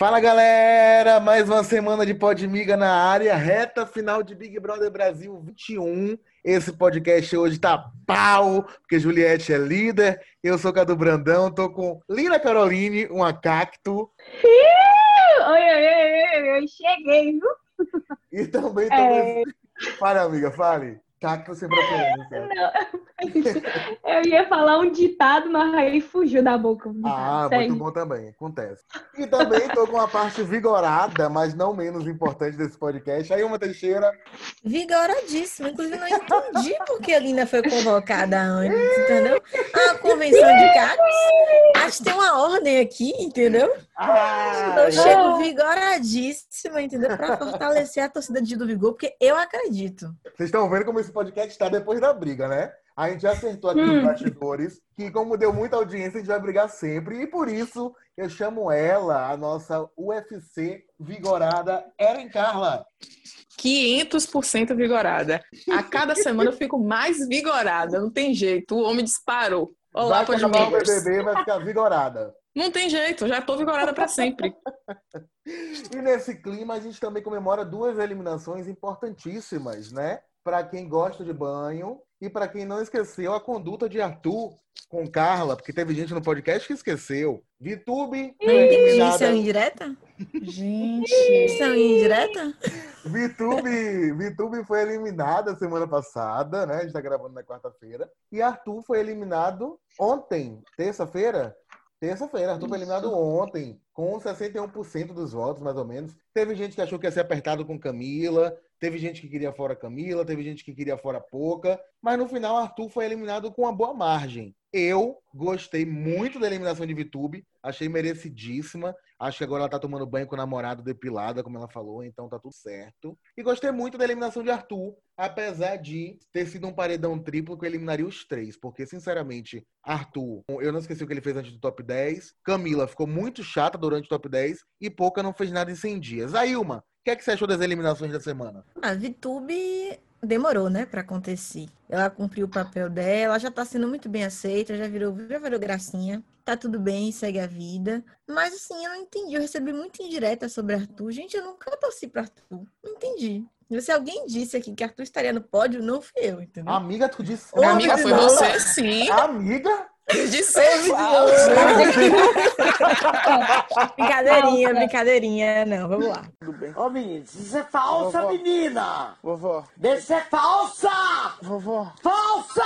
Fala galera, mais uma semana de Podmiga na área, reta final de Big Brother Brasil 21. Esse podcast hoje tá pau, porque Juliette é líder, eu sou Cadu Brandão, tô com Lina Caroline, uma cacto. Oi, oi, oi, oi, cheguei, viu? E também É... Fale, amiga, fale. Cacto sem preferência. eu ia falar um ditado, mas aí fugiu da boca. Ah, Segue. muito bom também, acontece. E também estou com a parte vigorada, mas não menos importante desse podcast. Aí, uma Teixeira. Vigoradíssima. Inclusive, não entendi por que a Lina foi convocada antes, entendeu? A convenção de cactos. Acho que tem uma ordem aqui, entendeu? Ah, eu chego vigoradíssima, entendeu? Para fortalecer a torcida de do Vigor, porque eu acredito. Vocês estão vendo como esse podcast está depois da briga, né? A gente já acertou aqui hum. nos bastidores que, como deu muita audiência, a gente vai brigar sempre. E por isso eu chamo ela, a nossa UFC vigorada, Eren Carla. 500% vigorada. A cada semana eu fico mais vigorada, não tem jeito. O homem disparou. Olá, vai acabar o BBB vai ficar vigorada. Não tem jeito, já tô vigorada para sempre. e nesse clima a gente também comemora duas eliminações importantíssimas, né? Para quem gosta de banho e para quem não esqueceu a conduta de Arthur com Carla, porque teve gente no podcast que esqueceu. Vitube eliminada. Isso é indireta? Gente. Isso é indireta? Vitube, Vitube foi eliminada semana passada, né? A gente tá gravando na quarta-feira. E Arthur foi eliminado ontem, terça-feira. Terça-feira, Arthur foi eliminado ontem, com 61% dos votos, mais ou menos. Teve gente que achou que ia ser apertado com Camila, teve gente que queria fora Camila, teve gente que queria fora Pouca, mas no final Arthur foi eliminado com uma boa margem. Eu gostei muito da eliminação de Vitube, achei merecidíssima. Acho que agora ela tá tomando banho com o namorado depilada, como ela falou, então tá tudo certo. E gostei muito da eliminação de Arthur, apesar de ter sido um paredão triplo que eu eliminaria os três, porque, sinceramente, Arthur, eu não esqueci o que ele fez antes do top 10. Camila ficou muito chata durante o top 10 e Pouca não fez nada em 100 dias. Ailma, o que, é que você achou das eliminações da semana? A Vitube demorou, né, para acontecer. Ela cumpriu o papel dela, já tá sendo muito bem aceita, já virou, já virou gracinha. Tá tudo bem, segue a vida. Mas assim, eu não entendi. Eu recebi muita indireta sobre Arthur. Gente, eu nunca torci pra Arthur. Não entendi. Se alguém disse aqui que Arthur estaria no pódio, não fui eu, entendeu? Amiga, tu disse. Ô, amiga, foi você, sim. Amiga? De ser falso. brincadeirinha, brincadeirinha. Não, vamos lá. Tudo bem. Ô, menino, isso é falsa, Vovó. menina! Vovó. Deixa ser falsa! Vovó. Falsa!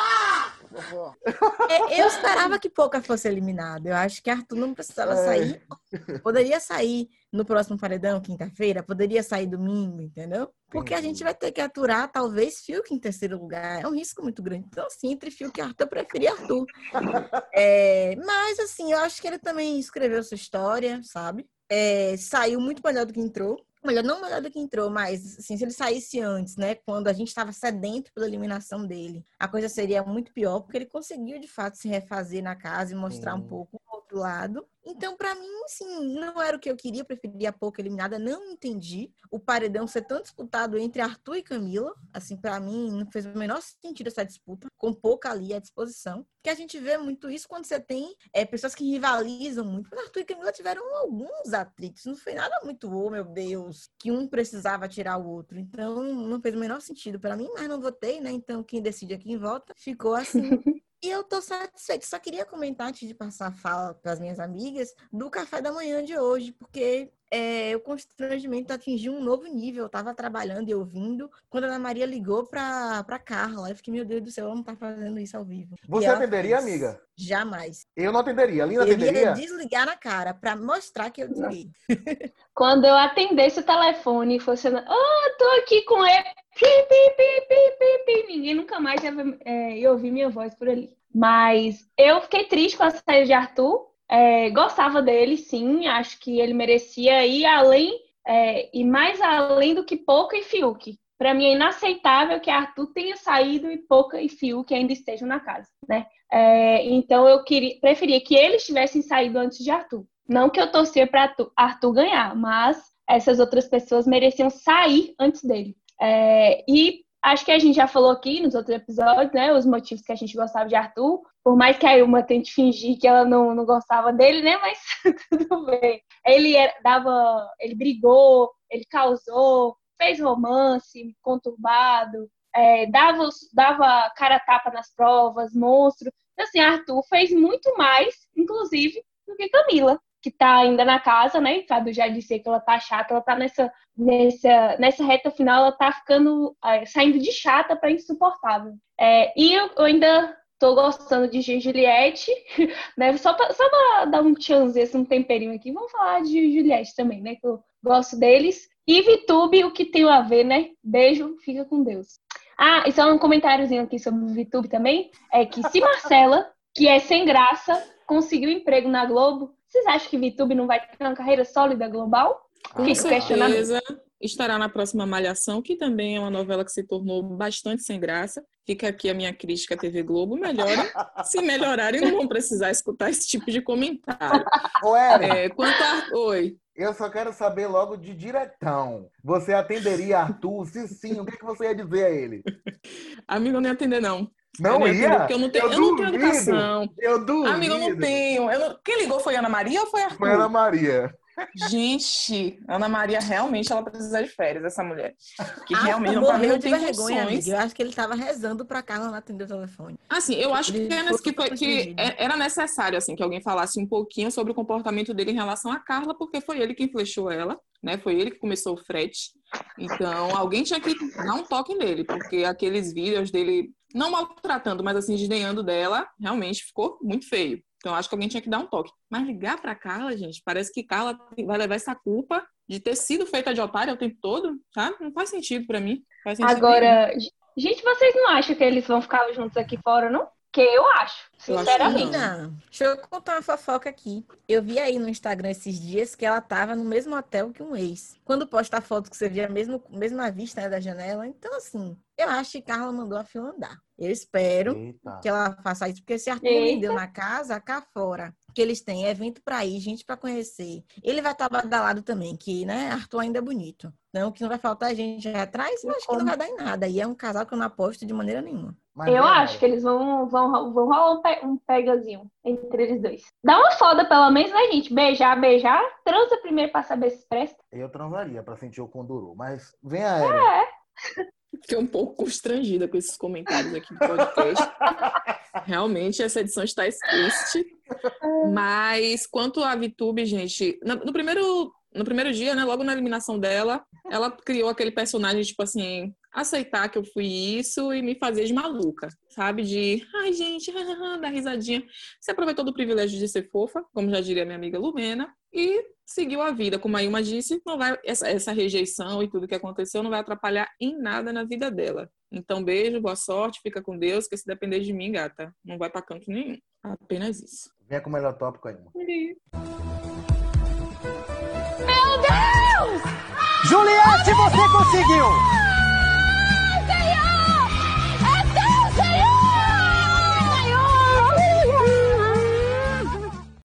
É, eu esperava que Pouca fosse eliminado. Eu acho que Arthur não precisava é. sair. Poderia sair no próximo paredão, quinta-feira, poderia sair domingo, entendeu? Porque a gente vai ter que aturar, talvez, Fiuk em terceiro lugar. É um risco muito grande. Então, assim, entre Fiuk e Arthur, eu preferi Arthur. É, mas, assim, eu acho que ele também escreveu sua história, sabe? É, saiu muito melhor do que entrou melhor, não melhor do que entrou, mas assim, se ele saísse antes, né, quando a gente estava sedento pela eliminação dele, a coisa seria muito pior, porque ele conseguiu de fato se refazer na casa e mostrar um pouco o outro lado. Então, para mim, sim, não era o que eu queria, preferia a pouco eliminada, não entendi o paredão ser tão disputado entre Arthur e Camila. Assim, para mim, não fez o menor sentido essa disputa, com pouca ali à disposição. Que a gente vê muito isso quando você tem é, pessoas que rivalizam muito. Mas Arthur e Camila tiveram alguns atritos, não foi nada muito, oh meu Deus, que um precisava tirar o outro. Então, não fez o menor sentido para mim, mas não votei, né? Então, quem decide aqui em volta ficou assim. E eu tô satisfeita. Só queria comentar, antes de passar a fala para as minhas amigas, do café da manhã de hoje, porque é, o constrangimento atingiu um novo nível. Eu estava trabalhando e ouvindo quando a Ana Maria ligou para Carla. Eu fiquei, meu Deus do céu, ela não tá fazendo isso ao vivo. Você atenderia, fez. amiga? Jamais. Eu não atenderia. A Lina atenderia? Eu ia desligar na cara para mostrar que eu desliguei. Quando eu atendesse o telefone e fosse, oh, tô aqui com ele, pi, pi, pi, pi, pi, pi. ninguém nunca mais ia, é, ouvir minha voz por ali. Mas eu fiquei triste com a saída de Arthur. É, gostava dele, sim. Acho que ele merecia ir além é, e mais além do que Pouca e Fiuk. Para mim é inaceitável que Arthur tenha saído e Pouca e Fiuk ainda estejam na casa, né? É, então eu queria, preferia que eles tivessem saído antes de Arthur. Não que eu torcia para Arthur ganhar, mas essas outras pessoas mereciam sair antes dele. É, e acho que a gente já falou aqui nos outros episódios, né? Os motivos que a gente gostava de Arthur. Por mais que a Ilma tente fingir que ela não, não gostava dele, né? Mas tudo bem. Ele era, dava. Ele brigou, ele causou, fez romance conturbado, é, dava, dava cara tapa nas provas, monstro. Então, assim, Arthur fez muito mais, inclusive, do que Camila que tá ainda na casa, né? Cadu já disse que ela tá chata, ela tá nessa, nessa, nessa reta final, ela tá ficando, é, saindo de chata para insuportável. É, e eu, eu, ainda tô gostando de Juliette, né? Só pra, só pra dar um chance, esse um temperinho aqui, vamos falar de Juliette também, né? Que eu gosto deles. E Vitube, o que tem a ver, né? Beijo, fica com Deus. Ah, e só um comentáriozinho aqui sobre o Vitube também, é que se Marcela, que é sem graça, conseguiu emprego na Globo, vocês acham que VTube não vai ter uma carreira sólida global? Com Fica certeza estará na próxima Malhação, que também é uma novela que se tornou bastante sem graça. Fica aqui a minha crítica à TV Globo. Melhorem. se melhorarem, não vão precisar escutar esse tipo de comentário. Ô, É, quanto a... Oi. eu só quero saber logo de diretão. Você atenderia Arthur? Se sim, o que, que você ia dizer a ele? Amigo, não ia atender, não. Não eu não ia? eu não tenho, eu não tenho duvido. educação. Eu duvido. Amigo, eu não tenho. Eu não- Quem ligou foi Ana Maria ou foi Arthur? Foi Ana Maria. Gente, Ana Maria realmente ela precisa de férias, essa mulher. Que Ah, realmente não, não de tem vergonha. Eu acho que ele tava rezando pra Carla não atender o telefone. Assim, eu acho que, Ele é que, foi- que é- era necessário assim que alguém falasse um pouquinho sobre o comportamento dele em relação a Carla, porque foi ele quem flechou ela, né? Foi ele que começou o frete. Então, alguém tinha que dar um toque nele, porque aqueles vídeos dele não maltratando, mas assim desdenhando dela, realmente ficou muito feio. Então, acho que alguém tinha que dar um toque. Mas ligar pra Carla, gente, parece que Carla vai levar essa culpa de ter sido feita de otária o tempo todo, sabe? Não faz sentido pra mim. Faz sentido nenhum. Agora, gente, vocês não acham que eles vão ficar juntos aqui fora, não? Que eu acho, Eu sinceramente. Menina, deixa eu contar uma fofoca aqui. Eu vi aí no Instagram esses dias que ela tava no mesmo hotel que um ex. Quando posta a foto que você via mesmo, mesma vista né, da janela. Então, assim, eu acho que Carla mandou a fila andar. Eu espero Eita. que ela faça isso, porque se Arthur Eita. vendeu na casa, cá fora, que eles têm evento pra ir, gente pra conhecer. Ele vai estar badalado também, que, né, Arthur ainda é bonito. Então, que não vai faltar gente aí atrás, eu acho que não vai dar em nada. E é um casal que eu não aposto de maneira nenhuma. Mas, Eu né, acho que eles vão, vão, vão rolar um, pe- um pegazinho entre eles dois. Dá uma foda, pelo menos, né, gente? Beijar, beijar. Transa primeiro pra saber se presta. Eu transaria pra sentir o conduru. Mas vem a Eren. É. Fiquei um pouco constrangida com esses comentários aqui do podcast. Realmente, essa edição está triste. Mas quanto à VTube, gente, no primeiro, no primeiro dia, né, logo na eliminação dela, ela criou aquele personagem, tipo assim, aceitar que eu fui isso e me fazer de maluca, sabe? De, ai, gente, dar risadinha. Se aproveitou do privilégio de ser fofa, como já diria minha amiga Lumena, e seguiu a vida. Como a Ilma disse, não vai, essa, essa rejeição e tudo que aconteceu não vai atrapalhar em nada na vida dela. Então, beijo, boa sorte, fica com Deus, que se depender de mim, gata, não vai pra canto nenhum. Apenas isso. Vem com o melhor tópico aí. Juliette, você conseguiu!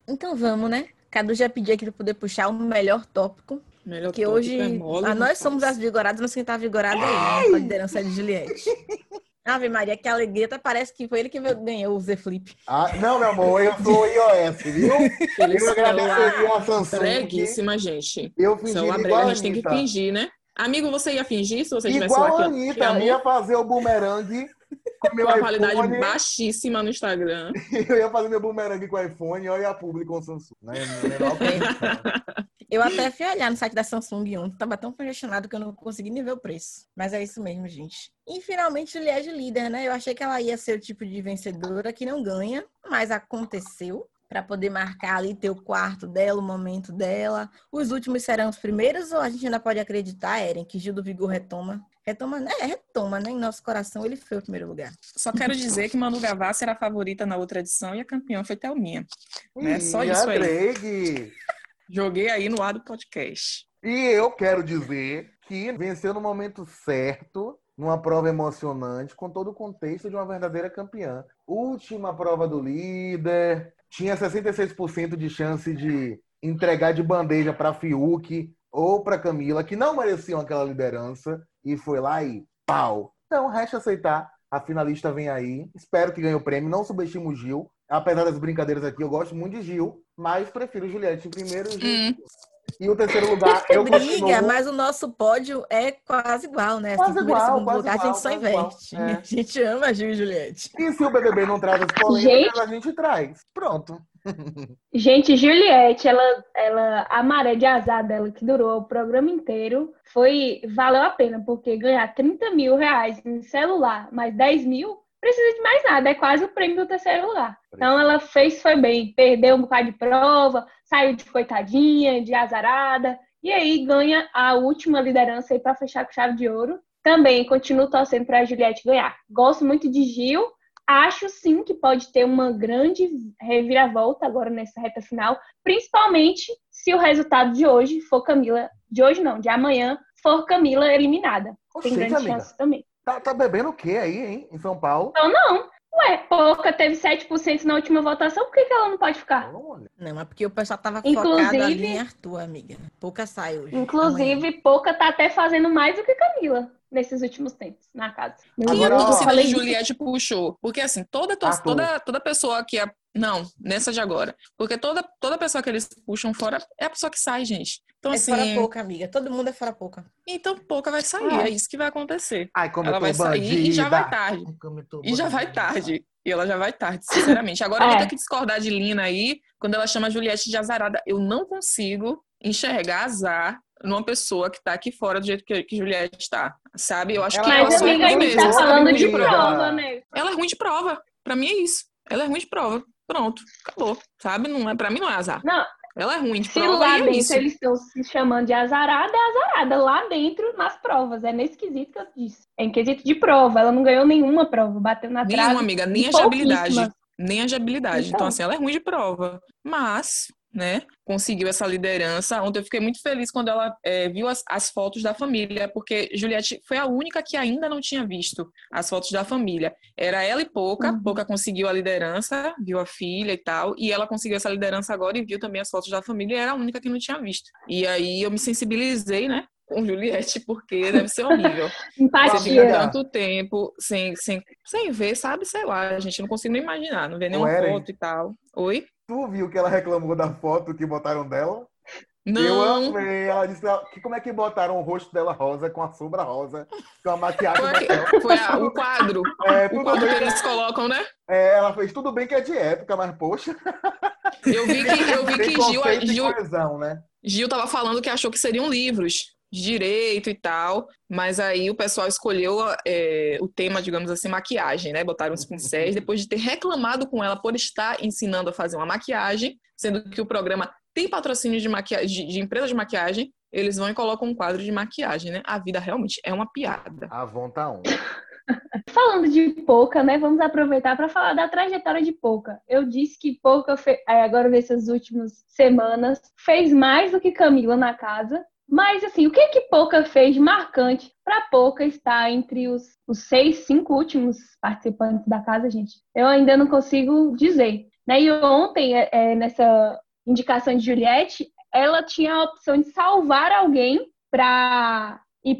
Então vamos, né? Cadu já pediu aqui para poder puxar o melhor tópico. Melhor Que tópico hoje é mole, ah, nós somos as vigoradas, mas quem tá vigorada é ele, né? A liderança de Juliette. Ave Maria, que alegria, até parece que foi ele que ganhou o Z Flip. Ah, não, meu amor, eu sou iOS, viu? Eu agradeceria a Samsung. Breguíssima, gente. Eu fingi igual brega, a a gente tem que fingir, né? Amigo, você ia fingir se você tivesse Igual a Anitta, ia fazer o bumerangue meu com a qualidade iPhone. baixíssima no Instagram. Eu ia fazer meu bumerangue com o iPhone e olha a publi com o Samsung. Né? Eu até fui olhar no site da Samsung ontem, tava tão congestionado que eu não consegui nem ver o preço. Mas é isso mesmo, gente. E finalmente Juliette líder, né? Eu achei que ela ia ser o tipo de vencedora que não ganha, mas aconteceu. Pra poder marcar ali, ter o quarto dela, o momento dela. Os últimos serão os primeiros ou a gente ainda pode acreditar, Eren, que Gil do Vigor retoma? Retoma, né? É, retoma, né? Em nosso coração ele foi o primeiro lugar. Só quero dizer que Manu Gavassi era a favorita na outra edição e a campeã foi Thelminha. Né? Só E isso aí. Drake. Joguei aí no ar do podcast. E eu quero dizer que venceu no momento certo, numa prova emocionante, com todo o contexto de uma verdadeira campeã. Última prova do líder, tinha 66% de chance de entregar de bandeja para Fiuk ou para Camila, que não mereciam aquela liderança, e foi lá e pau! Então, resta aceitar. A finalista vem aí. Espero que ganhe o prêmio. Não subestimo o Gil. Apesar das brincadeiras aqui, eu gosto muito de Gil, mas prefiro Juliette em primeiro Gil. Hum. E o terceiro lugar, eu Briga, continuo... mas o nosso pódio é quase igual, né? Quase Assim, primeiro e igual, segundo quase lugar, a igual, gente só quase investe. É. A gente ama Gil e Juliette. E se o BBB não traz as polêmicas, a gente traz. Pronto. Gente, Juliette, ela, ela, a maré de azar dela, que durou o programa inteiro, foi, valeu a pena, porque ganhar 30 mil reais em celular, mais 10 mil, precisa de mais nada, é quase o prêmio do terceiro lugar. Então ela fez, foi bem, perdeu um bocado de prova, saiu de coitadinha, de azarada, e aí ganha a última liderança aí para fechar com chave de ouro. Também continuo torcendo para a Juliette ganhar. Gosto muito de Gil, Acho sim que pode ter uma grande reviravolta agora nessa reta final, principalmente se o resultado de hoje for Camila, de hoje não, de amanhã, for Camila eliminada. Tem grande amiga. chance também. Tá, tá bebendo o quê aí, hein? Em São Paulo? Então não. Ué, Pouca teve 7% na última votação, por que, que ela não pode ficar? Não, mas porque o pessoal tava Inclusive- focado ali em Arthur, amiga. Pouca sai hoje. Amanhã. Inclusive, Pouca tá até fazendo mais do que Camila nesses últimos tempos na casa. Meu Quem Agora, a torcida falei de. Juliette puxou? Porque assim, toda, Arthur. toda, toda pessoa que é. Não, nessa de agora. Porque toda, toda pessoa que eles puxam fora é a pessoa que sai, gente. Então, É assim. fora pouca, amiga. Todo mundo é fora pouca. Então pouca vai sair. Ah. É isso que vai acontecer. Ai, como Ela vai sair e já bandida. vai tarde. Ai, E já vai bandida. tarde. E ela já vai tarde, sinceramente. Agora eu vou É. ter que discordar de Lina aí, quando ela chama a Juliette de azarada. Eu não consigo enxergar azar numa pessoa que tá aqui fora do jeito que, que Juliette tá. Sabe? Eu acho Ela que é ela só é ruim mesmo. tá sabe? falando de prova, né? Ela é ruim de prova. Pra mim é isso. Ela é ruim de prova. Pronto, acabou. Sabe? Não é, pra mim não é azar. Não, Ela é ruim de se prova lá é dentro isso. eles estão se chamando de azarada, é azarada. Lá dentro, nas provas. É nesse quesito que eu disse. É em quesito de prova. Ela não ganhou nenhuma prova. Bateu na trave. Nenhuma, amiga, nem a de habilidade. Nem a de habilidade. Então, Então. assim, ela é ruim de prova. Mas, né, conseguiu essa liderança. Ontem eu fiquei muito feliz quando ela é, viu as, as fotos da família, porque Juliette foi a única que ainda não tinha visto as fotos da família. Era ela e Pouca. Uhum. Pouca conseguiu a liderança, viu a filha e tal. E ela conseguiu essa liderança agora e viu também as fotos da família. E era a única que não tinha visto. E aí eu me sensibilizei, né? Com Juliette, porque deve ser horrível. Você fica Empatia. tanto tempo sem, sem, sem ver, sabe? Sei lá, gente, não consigo nem imaginar, não ver nenhuma foto e tal. Oi? Tu viu que ela reclamou da foto que botaram dela? Eu Não. amei. Ela disse que como é que botaram o rosto dela rosa com a sombra rosa, com a maquiagem Foi, foi a- o quadro. É, O quadro bem que eles colocam, né? é, ela fez tudo bem que é de época, mas poxa. Eu vi que, eu vi que Gil, Gil, coesão, né? Gil tava falando que achou que seriam livros de direito e tal, mas aí o pessoal escolheu é, o tema, digamos assim, maquiagem, né? Botaram os pincéis, depois de ter reclamado com ela por estar ensinando a fazer uma maquiagem, sendo que o programa tem patrocínio de, maquia... de, de empresa de maquiagem, eles vão e colocam um quadro de maquiagem, né? A vida realmente é uma piada. A tá on. Falando de Pouca, né? Vamos aproveitar para falar da trajetória de Pouca. Eu disse que Pouca, fe- é, agora nessas últimas semanas, fez mais do que Camila na casa. Mas, assim, o que que Pouca fez marcante para Pouca estar entre os, os seis, cinco últimos participantes da casa, gente? Eu ainda não consigo dizer. Né? E ontem, é, é, nessa indicação de Juliette, ela tinha a opção de salvar alguém para ir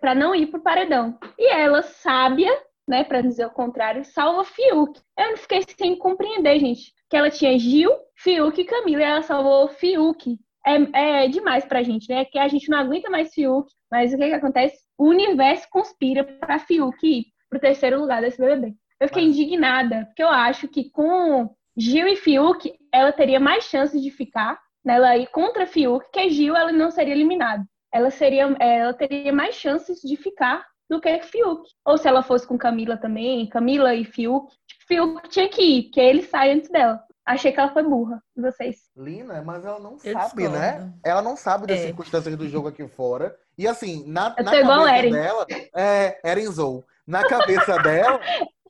para não ir pro paredão. E ela, sábia, né, para dizer o contrário, salva Fiuk. Eu não fiquei sem compreender, gente, que ela tinha Gil, Fiuk e Camila, e ela salvou Fiuk. É, é demais pra gente, né? Que a gente não aguenta mais Fiuk, mas o que que acontece? O universo conspira para Fiuk ir pro terceiro lugar desse BBB. Eu fiquei indignada, porque eu acho que com Gil e Fiuk, ela teria mais chances de ficar, né? Ela ir contra Fiuk, que Gil ela não seria eliminada ela seria, é, ela teria mais chances de ficar do que Fiuk. Ou se ela fosse com Camila também, Camila e Fiuk, tipo, Fiuk tinha que ir, porque ele sai antes dela. Achei que ela foi burra. E vocês? Lina, mas ela não Eu sabe, discordo. né? Ela não sabe das É. circunstâncias do jogo aqui fora. E assim, na, na cabeça Eren. dela, é, Eren Zou. Na cabeça dela,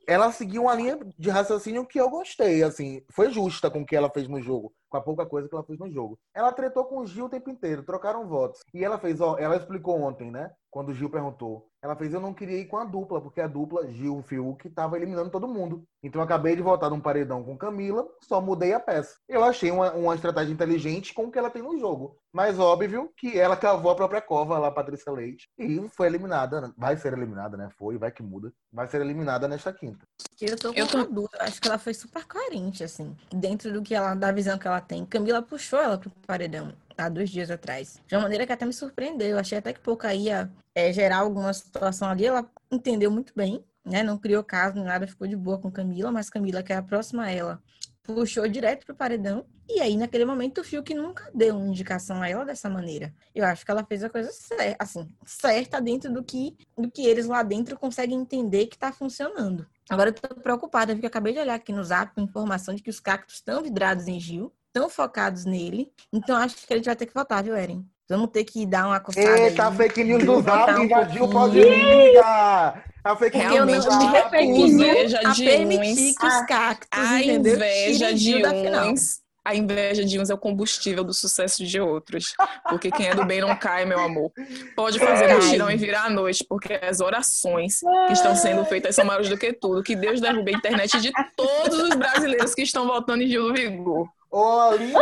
ela seguiu uma linha de raciocínio que eu gostei, assim, foi justa com o que ela fez no jogo, com a pouca coisa que ela fez no jogo. Ela tretou com o Gil o tempo inteiro, trocaram votos. E ela fez, ó, ela explicou ontem, né? Quando o Gil perguntou: Ela fez eu não queria ir com a dupla, porque a dupla Gil Fiuk estava eliminando todo mundo. Então eu acabei de voltar num paredão com Camila, só mudei a peça. Eu achei uma, uma estratégia inteligente com o que ela tem no jogo. Mas óbvio que ela cavou a própria cova lá, Patrícia Leite, e foi eliminada. né? Vai ser eliminada, né? Foi, vai que muda. Vai ser eliminada nesta quinta. Eu tô com Eu tô- uma dúvida. Eu Acho que ela foi super coerente, assim, dentro do que ela, da visão que ela tem. Camila puxou ela pro paredão há dois dias atrás. De uma maneira que até me surpreendeu. Eu achei até que pouca ia é, gerar alguma situação ali. Ela entendeu muito bem, né? Não criou caso, nem nada, ficou de boa com Camila, mas Camila, que é a próxima a ela, puxou direto pro paredão. E aí, naquele momento, o Fiuk nunca deu uma indicação a ela dessa maneira. Eu acho que ela fez a coisa certa, assim, certa dentro do que, do que eles lá dentro conseguem entender que tá funcionando. Agora eu tô preocupada, porque eu acabei de olhar aqui no zap informação de que os cactos estão vidrados em Gil, estão focados nele. Então acho que a gente vai ter que votar, viu, Eren? Vamos ter que dar uma coçada Eita, a aí. fake news do Zap um invadiu o pouquinho. Política! A fake Porque news eu do não me recuso inveja a permitir uns. que os cactos, A entendeu? inveja de uns. A inveja de uns é o combustível do sucesso de outros. Porque quem é do bem não cai, meu amor. Pode fazer mutirão e virar a noite, porque as orações que estão sendo feitas são maiores do que tudo. Que Deus derrube a internet de todos os brasileiros que estão votando em Gil do Vigor. Ô, Lina,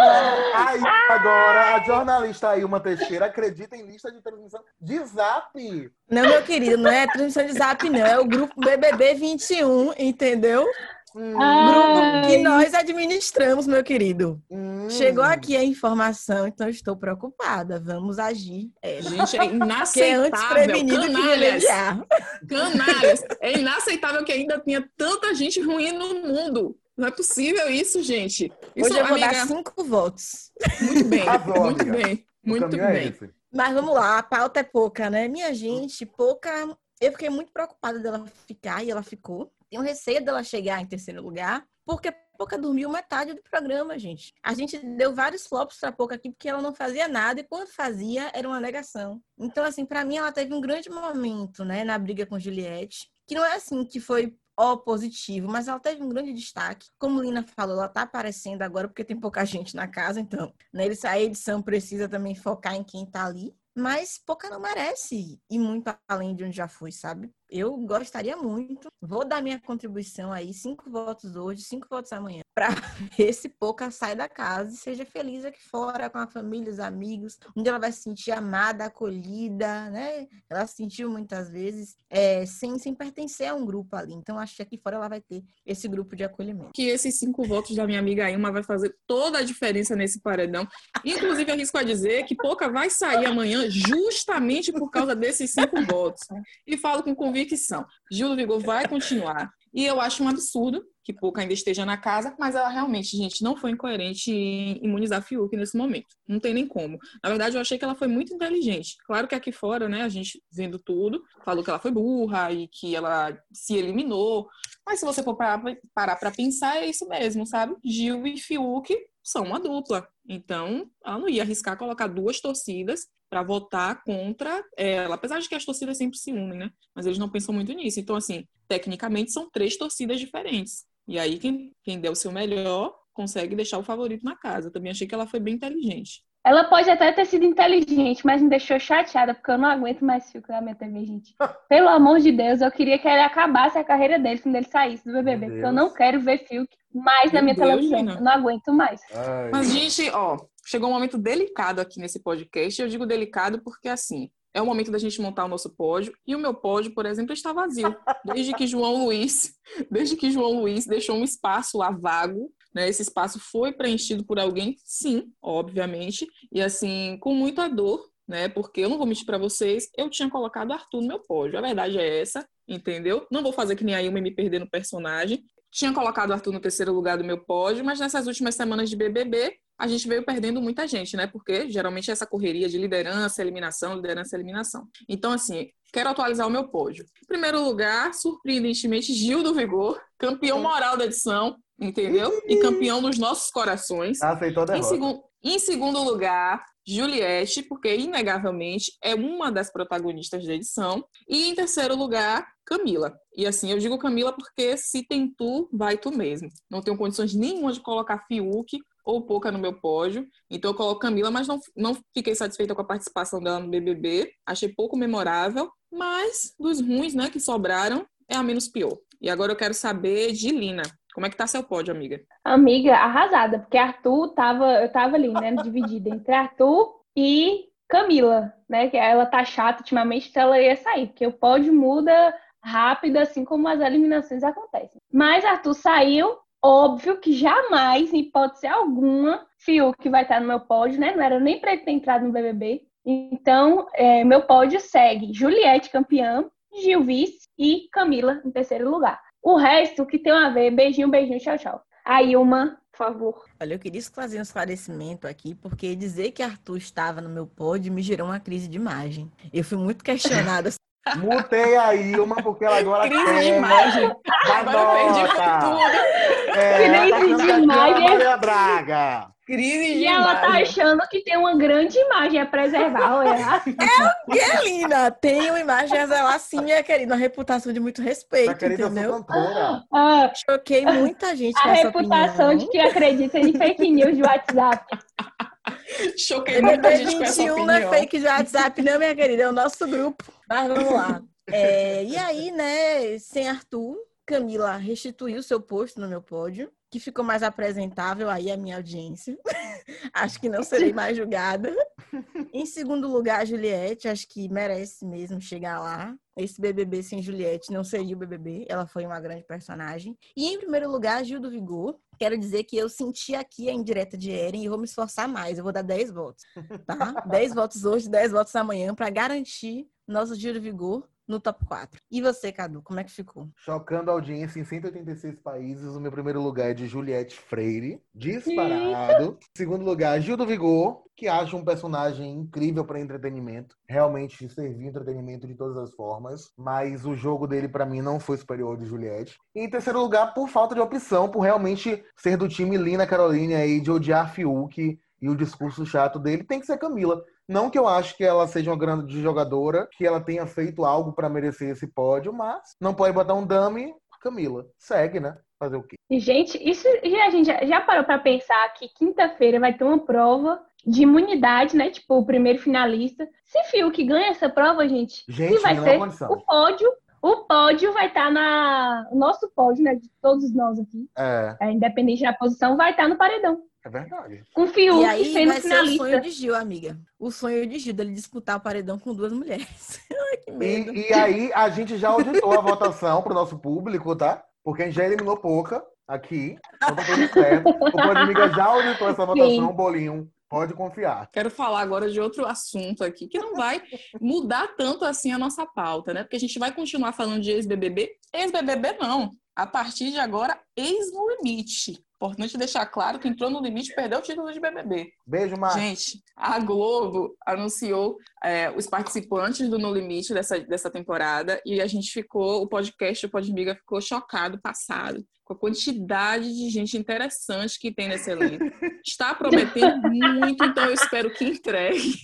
aí agora, a jornalista Ilma Teixeira acredita em lista de transmissão de Zap. Não, meu querido, não é transmissão de zap, não. É o grupo BBB 21, entendeu? Hum, Grupo que nós administramos, meu querido. hum. Chegou aqui a informação, então estou preocupada. Vamos agir. É, Gente, é é inaceitável. antes prevenido que Canalhas. remediar. Canalhas. É inaceitável que ainda tenha tanta gente ruim no mundo. Não é possível isso, gente. Isso, Hoje eu vou amiga, dar cinco votos. muito bem. Arrasou, muito amiga. bem. Muito é bem. esse. Mas vamos lá, a pauta é pouca, né? Minha gente, pouca. Eu fiquei muito preocupada dela ficar e ela ficou. Tenho receio dela chegar em terceiro lugar, porque Pouca dormiu metade do programa, gente. A gente deu vários flops pra Pouca aqui porque ela não fazia nada e quando fazia era uma negação. Então, assim, pra mim ela teve um grande momento, né, na briga com Juliette, que não é assim que foi ó positivo, mas ela teve um grande destaque. Como Lina falou, ela tá aparecendo agora porque tem pouca gente na casa, então, né, eles- a edição precisa também focar em quem tá ali. Mas Pouca não merece ir muito além de onde já foi, sabe? Eu gostaria muito. Vou dar minha contribuição aí, cinco votos hoje, cinco votos amanhã, para ver se Pouca sai da casa e seja feliz aqui fora com a família, os amigos, onde ela vai se sentir amada, acolhida, né? Ela se sentiu muitas vezes é, sem, sem pertencer a um grupo ali. Então, acho que aqui fora ela vai ter esse grupo de acolhimento. que esses cinco votos da minha amiga Ilma vai fazer toda a diferença nesse paredão. Inclusive, arrisco a dizer que Pouca vai sair amanhã justamente por causa desses cinco votos. E falo com convicção. Gil do Vigor vai continuar. E eu acho um absurdo que Pouca ainda esteja na casa, mas ela realmente, gente, não foi incoerente em imunizar Fiuk nesse momento. Não tem nem como. Na verdade, eu achei que ela foi muito inteligente. Claro que aqui fora, né, a gente vendo tudo, falou que ela foi burra e que ela se eliminou. Mas se você for parar pra pensar, é isso mesmo, sabe? Gil e Fiuk são uma dupla. Então, ela não ia arriscar colocar duas torcidas para votar contra ela. Apesar de que as torcidas sempre se unem, né? Mas eles não pensam muito nisso. Então, assim, tecnicamente são três torcidas diferentes. E aí, quem, quem der o seu melhor consegue deixar o favorito na casa. Também achei que ela foi bem inteligente. Ela pode até ter sido inteligente, mas me deixou chateada, porque eu não aguento mais Fiuk na minha TV, gente. Pelo amor de Deus, eu queria que ele acabasse a carreira dele quando ele saísse do BBB, Meu porque eu não quero ver Fiuk mais na Meu minha Deus, televisão. Eu não aguento mais. Ai. Mas, gente, ó, chegou um momento delicado aqui nesse podcast. Eu digo delicado porque, assim, é o momento da gente montar o nosso pódio. E o meu pódio, por exemplo, está vazio. Desde que João Luiz, desde que João Luiz deixou um espaço lá vago, né? Esse espaço foi preenchido por alguém, sim, obviamente. E, assim, com muita dor, né? Porque eu não vou mentir para vocês, eu tinha colocado Arthur no meu pódio. A verdade é essa, entendeu? Não vou fazer que nem a Ilma me perder no personagem. Tinha colocado Arthur no terceiro lugar do meu pódio, mas nessas últimas semanas de BBB, a gente veio perdendo muita gente, né? Porque geralmente é essa correria de liderança, eliminação, liderança, eliminação. Então, assim, quero atualizar o meu pódio. Em primeiro lugar, surpreendentemente, Gil do Vigor, campeão moral da edição, entendeu? E campeão dos nossos corações. Aceitou a Em, derrota. segun- em segundo lugar, Juliette, porque inegavelmente é uma das protagonistas da edição. E em terceiro lugar, Camila. E assim, eu digo Camila porque se tem tu, vai tu mesmo. Não tenho condições nenhuma de colocar Fiuk ou Pouca no meu pódio. Então eu coloco Camila, mas não, não fiquei satisfeita com a participação dela no BBB. Achei pouco memorável. mas dos ruins, né, que sobraram, é a menos pior. E agora eu quero saber de Lina. Como é que tá seu pódio, amiga? Amiga, arrasada, porque Arthur tava, eu tava ali, né, dividida entre Arthur e Camila, né, que ela tá chata ultimamente, então ela ia sair, porque o pódio muda rápido, assim como as eliminações acontecem. Mas Arthur saiu, óbvio que jamais, em hipótese alguma, Fiuk vai estar no meu pódio, né, não era nem pra ele ter entrado no BBB. Então, é, meu pódio segue Juliette campeã, Gil vice e Camila em terceiro lugar. O resto, que tem a ver, beijinho, beijinho, tchau, tchau. Aí, uma, por favor. Olha, eu queria fazer um esclarecimento aqui, porque dizer que Arthur estava no meu pódio me gerou uma crise de imagem. Eu fui muito questionada. Mutei a Ilma, porque ela agora Crise quer, de imagem. Agora eu perdi tudo. É, Crise ela tá de candidatinha imagem. a Maria Braga. Crise de E ela tá imagem. achando que tem uma grande imagem a preservar. Olha, E a Lina tem uma imagem a zelar assim, minha querida, uma reputação de muito Tá respeito, ser entendeu? cantora. ah, Choquei muita gente com a reputação opinião. de que acredita em fake news de WhatsApp. Choquei muita BBB gente com essa 21 não é opinião. fake de WhatsApp, não, minha querida, é o nosso grupo. Mas vamos lá. É, e aí, né, sem Arthur, Camila restituiu seu posto no meu pódio, que ficou mais apresentável aí a minha audiência. acho que não serei mais julgada. Em segundo lugar, a Juliette, acho que merece mesmo chegar lá. Esse BBB sem Juliette não seria o BBB, ela foi uma grande personagem. E em primeiro lugar, Gil do Vigor. Quero dizer que eu senti aqui a indireta de Eren e vou me esforçar mais. Eu vou dar 10 votos, tá? 10 votos hoje, 10 votos amanhã para garantir nosso Gil do Vigor no top 4. E você, Cadu, como é que ficou? Chocando a audiência em 186 países. O meu primeiro lugar é de Juliette Freire, disparado. Segundo lugar, Gil do Vigor, que acho um personagem incrível para entretenimento. Realmente serviu entretenimento de todas as formas. Mas o jogo dele, para mim, não foi superior ao de Juliette. E em terceiro lugar, por falta de opção, por realmente ser do time Lina Caroline aí, de odiar Fiuk e o discurso chato dele, tem que ser Camila. Não que eu acho que ela seja uma grande jogadora, que ela tenha feito algo para merecer esse pódio, mas não pode botar um dummy, Camila. Segue, né? Fazer o quê? E, gente, isso já, a gente já, parou pra pensar que quinta-feira vai ter uma prova de imunidade, né? Tipo, o primeiro finalista. Se Fiuk ganha essa prova, gente, Gente, vai ser é condição. o pódio. O pódio vai estar na. O nosso pódio, né? De todos nós aqui, É, é, independente da posição, vai estar no paredão. É verdade. Com Fiuk E aí sendo vai ser o sonho finalista. de Gil, amiga. O sonho de Gil dele disputar o paredão com duas mulheres. Ai, que medo. E, e aí, a gente já auditou a votação pro nosso público, tá? Porque a gente já eliminou pouca aqui. Então tá tudo certo. O Podmiga já auditou essa votação, bolinho. Pode confiar. Quero falar agora de outro assunto aqui, que não vai mudar tanto assim a nossa pauta, né? Porque a gente vai continuar falando de ex-BBB. Ex-BBB não. A partir de agora, ex no limite. Importante deixar claro que entrou no limite e perdeu o título de BBB. Beijo, Márcio. Gente, a Globo anunciou é, os participantes do No Limite dessa, dessa temporada e a gente ficou, o podcast, o Podmiga ficou chocado, passado, com a quantidade de gente interessante que tem nesse elenco. Está prometendo muito, então eu espero que entregue.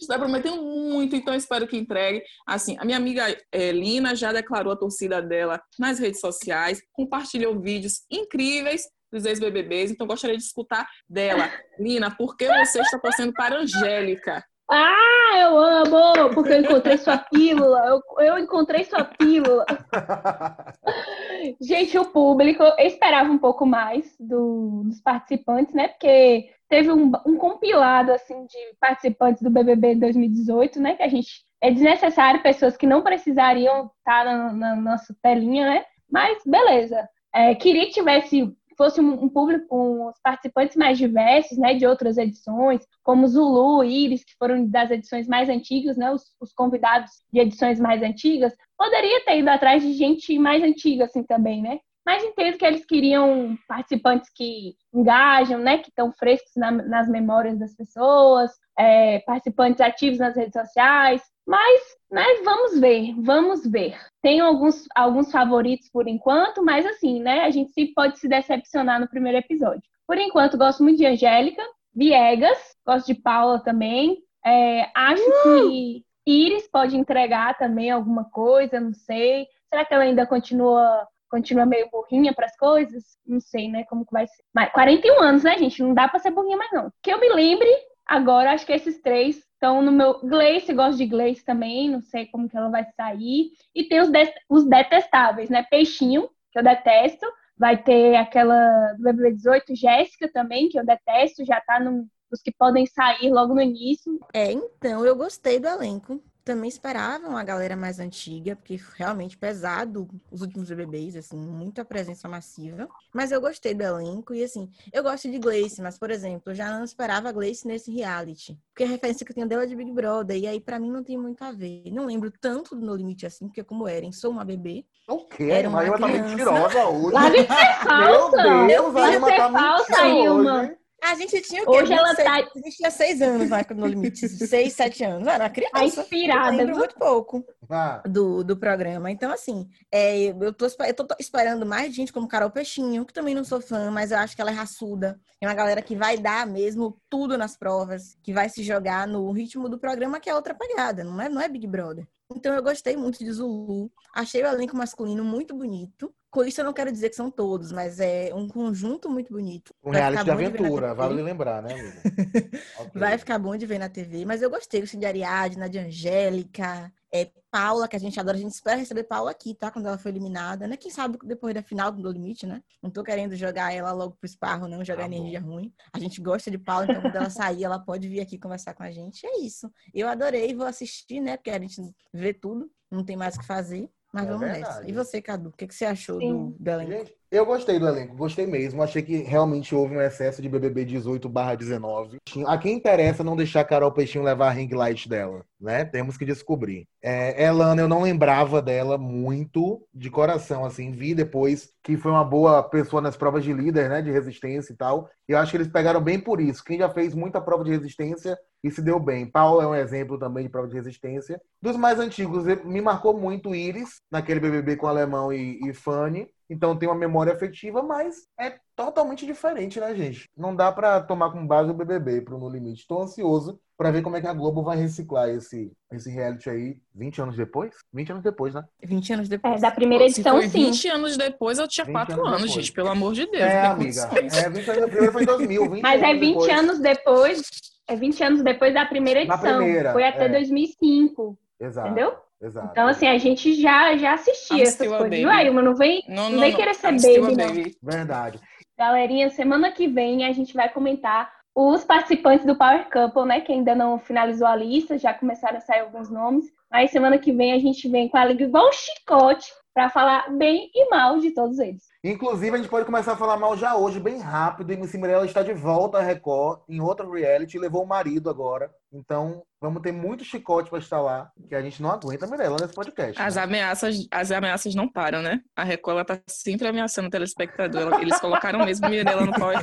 Está prometendo muito, então eu espero que entregue. Assim, a minha amiga eh, Lina já declarou a torcida dela nas redes sociais, compartilhou vídeos incríveis dos ex-BBBs, então gostaria de escutar dela. Lina, por que você está torcendo para a Angélica? Ah, eu amo! Porque eu encontrei sua pílula. Eu, eu encontrei sua pílula. Gente, o público eu esperava um pouco mais do- dos participantes, né? Porque teve um, um compilado assim de participantes do BBB 2018, né? Que a gente é desnecessário pessoas que não precisariam estar na, na nossa telinha, né? Mas beleza. É, queria que tivesse fosse um, um público com os participantes mais diversos, né? De outras edições, como Zulu, Iris, que foram das edições mais antigas, né? Os, os convidados de edições mais antigas. Poderia ter ido atrás de gente mais antiga, assim, também, né? Mas entendo que eles queriam participantes que engajam, né? Que estão frescos na- nas memórias das pessoas, é, participantes ativos nas redes sociais. Mas, né, vamos ver, vamos ver. Tenho alguns, alguns favoritos por enquanto, mas assim, né? A gente sempre pode se decepcionar no primeiro episódio. Por enquanto, gosto muito de Angélica, Viegas, gosto de Paula também. É, acho que Iris pode entregar também alguma coisa, não sei. Será que ela ainda continua continua meio burrinha para as coisas? Não sei, né, como que vai ser. Mas 41 anos, né, gente? Não dá para ser burrinha mais não. Que eu me lembre, agora acho que esses três Então, no meu Gleice, gosto de Gleice também, não sei como que ela vai sair. E tem os, de, os detestáveis, né? Peixinho, que eu detesto. Vai ter aquela do BBB 18, Jéssica também, que eu detesto, já tá no, nos que podem sair logo no início. É, então, eu gostei do elenco também esperava uma galera mais antiga, porque realmente pesado os últimos BBBs, assim, muita presença massiva. Mas eu gostei do elenco e, assim, eu gosto de Gleice, mas, por exemplo, eu já não esperava a Gleice nesse reality. Porque a referência que eu tenho dela é de Big Brother, e aí para mim não tem muito a ver. Não lembro tanto do No Limite assim, porque como Eren, sou uma bebê. O quê? Era uma Ilma tá mentirosa hoje. Larga de ser falsa! Meu Deus, a Ilma tá falsa, Ilma. hoje. A gente tinha o quê? Hoje ela seis, tá- A gente tinha seis anos lá no limite. Seis, sete anos. Era uma criança. Tá inspirada, Eu muito pouco Ah, do, do programa. Então, assim, é, eu, tô, eu tô esperando mais gente como Carol Peixinho, que também não sou fã, mas eu acho que ela é raçuda. É uma galera que vai dar mesmo tudo nas provas, que vai se jogar no ritmo do programa, que é outra pegada, não é, não é Big Brother. Então, eu gostei muito de Zulu. Achei o elenco masculino muito bonito. Com isso, eu não quero dizer que são todos, mas é um conjunto muito bonito. um Vai reality de aventura, TV. vale lembrar, né, amiga? Ok. Vai ficar bom de ver na TV, mas eu gostei, gostei de Ariadna, de Angélica, é, Paula, que a gente adora, a gente espera receber Paula aqui, tá? Quando ela foi eliminada, né? Quem sabe depois da final do Limite, né? Não tô querendo jogar ela logo pro esparro, não, jogar Tá bom. energia ruim. A gente gosta de Paula, então quando ela sair, ela pode vir aqui conversar com a gente. É isso. Eu adorei, vou assistir, né? Porque a gente vê tudo, não tem mais o que fazer. Mas É vamos verdade. nessa. E você, Cadu, o que, que você achou Sim. do, do elenco? Eu gostei do elenco, gostei mesmo. Achei que realmente houve um excesso de BBB 18 19. A quem interessa não deixar a Carol Peixinho levar a ring light dela, né? Temos que descobrir. É, Elana, eu não lembrava dela muito de coração, assim. Vi depois que foi uma boa pessoa nas provas de líder, né? De resistência e tal. E eu acho que eles pegaram bem por isso. Quem já fez muita prova de resistência e se deu bem. Paulo é um exemplo também de prova de resistência. Dos mais antigos, me marcou muito Iris, naquele BBB com Alemão e, e Fanny. Então tem uma memória afetiva, mas é totalmente diferente, né, gente? Não dá pra tomar como base o BBB pro No Limite. Estou ansioso pra ver como é que a Globo vai reciclar esse, esse reality aí 20 anos depois? 20 anos depois, né? 20 anos É, depois. da primeira Se edição, foi sim. 20 anos depois, eu tinha 20 4 anos anos, gente. Pelo amor de Deus. É, amiga. É, 20 anos depois foi 2000, 20 Mas é anos 20 depois. anos depois. É 20 anos depois da primeira Da edição. primeira, Foi até é. 2005, Exato. entendeu? Exato. Então, assim, a gente já, já assistia I'm essas coisas. baby. Viu, Ailma? Não vem, Não, não não, vem não. querer ser I'm baby, não. baby. Verdade. Galerinha, semana que vem a gente vai comentar os participantes do Power Couple, né? Que ainda não finalizou a lista, já começaram a sair alguns nomes. Mas semana que vem a gente vem com a língua igual um chicote para falar bem e mal de todos eles. Inclusive, a gente pode começar a falar mal já hoje, bem rápido. E MC Mirella está de volta à Record, em outra reality, levou o marido agora. Então, vamos ter muito chicote para estar lá, que a gente não aguenta a Mirella nesse podcast. As né? ameaças, as ameaças não param, né? A Record ela tá sempre ameaçando o telespectador. Eles colocaram mesmo Mirella no Power.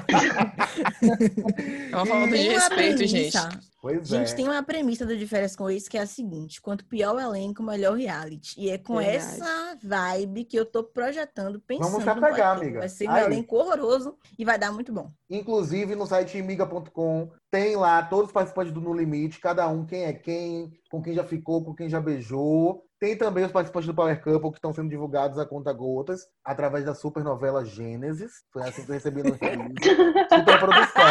É uma falta de respeito, gente. Pois Gente, é. tem uma premissa do Diferença com Ex que é a seguinte: quanto pior o elenco, melhor o reality. E é com Verdade. essa vibe que eu tô projetando, pensando. Vamos se apegar, amiga. Vai ser um Aí. elenco horroroso e vai dar muito bom. Inclusive, no site imiga.com tem lá todos os participantes do No Limite, cada um quem é quem, com quem já ficou, com quem já beijou. Tem também os participantes do Power Couple que estão sendo divulgados a conta gotas através da supernovela Gênesis. Foi assim que eu recebi no Super produção.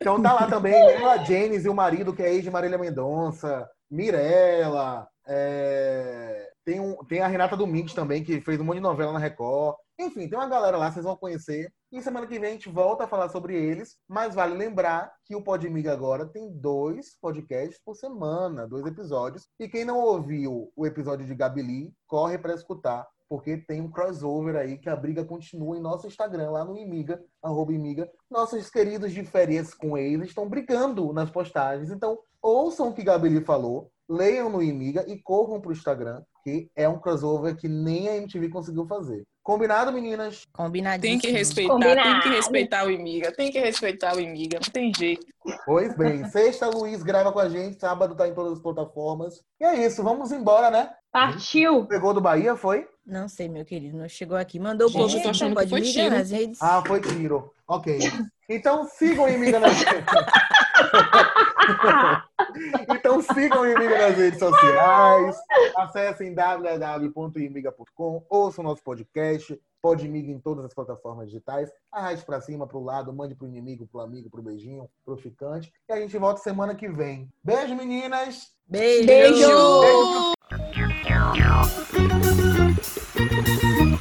Então tá lá também ela, Janice e o marido, que é ex de Marília Mendonça, Mirella, é, tem, um, tem a Renata Domingues também, que fez um monte de novela na Record. Enfim, tem uma galera lá, vocês vão conhecer. E semana que vem a gente volta a falar sobre eles. Mas vale lembrar que o Podmiga agora tem dois podcasts por semana, dois episódios. E quem não ouviu o episódio de Gabili, corre para escutar. Porque tem um crossover aí que a briga continua em nosso Instagram, lá no Imiga, arroba Imiga. Nossos queridos de férias com eles estão brigando nas postagens. Então, ouçam o que Gabili falou, leiam no Imiga e corram pro Instagram, que é um crossover que nem a MTV conseguiu fazer. Combinado, meninas? Combinadinho. Tem que respeitar, Combinado. tem que respeitar o Imiga, tem que respeitar o Imiga, não tem jeito. Pois bem, sexta, Luiz grava com a gente, sábado tá em todas as plataformas. E é isso, vamos embora, né? Partiu! Pegou do Bahia, foi? Não sei, meu querido. Não chegou aqui. Mandou o povo tô achando que pode foi tiro. nas redes. Ah, foi tiro. Ok. Então sigam o Imiga nas então sigam o Imiga nas redes sociais, acessem www.imiga.com, ouçam nosso podcast, pode Imiga em todas as plataformas digitais, arraste para cima, para o lado, mande para o inimigo, para o amigo, para o beijinho, para o ficante. E a gente volta semana que vem. Beijo, meninas! Beijo! Beijo! Beijo.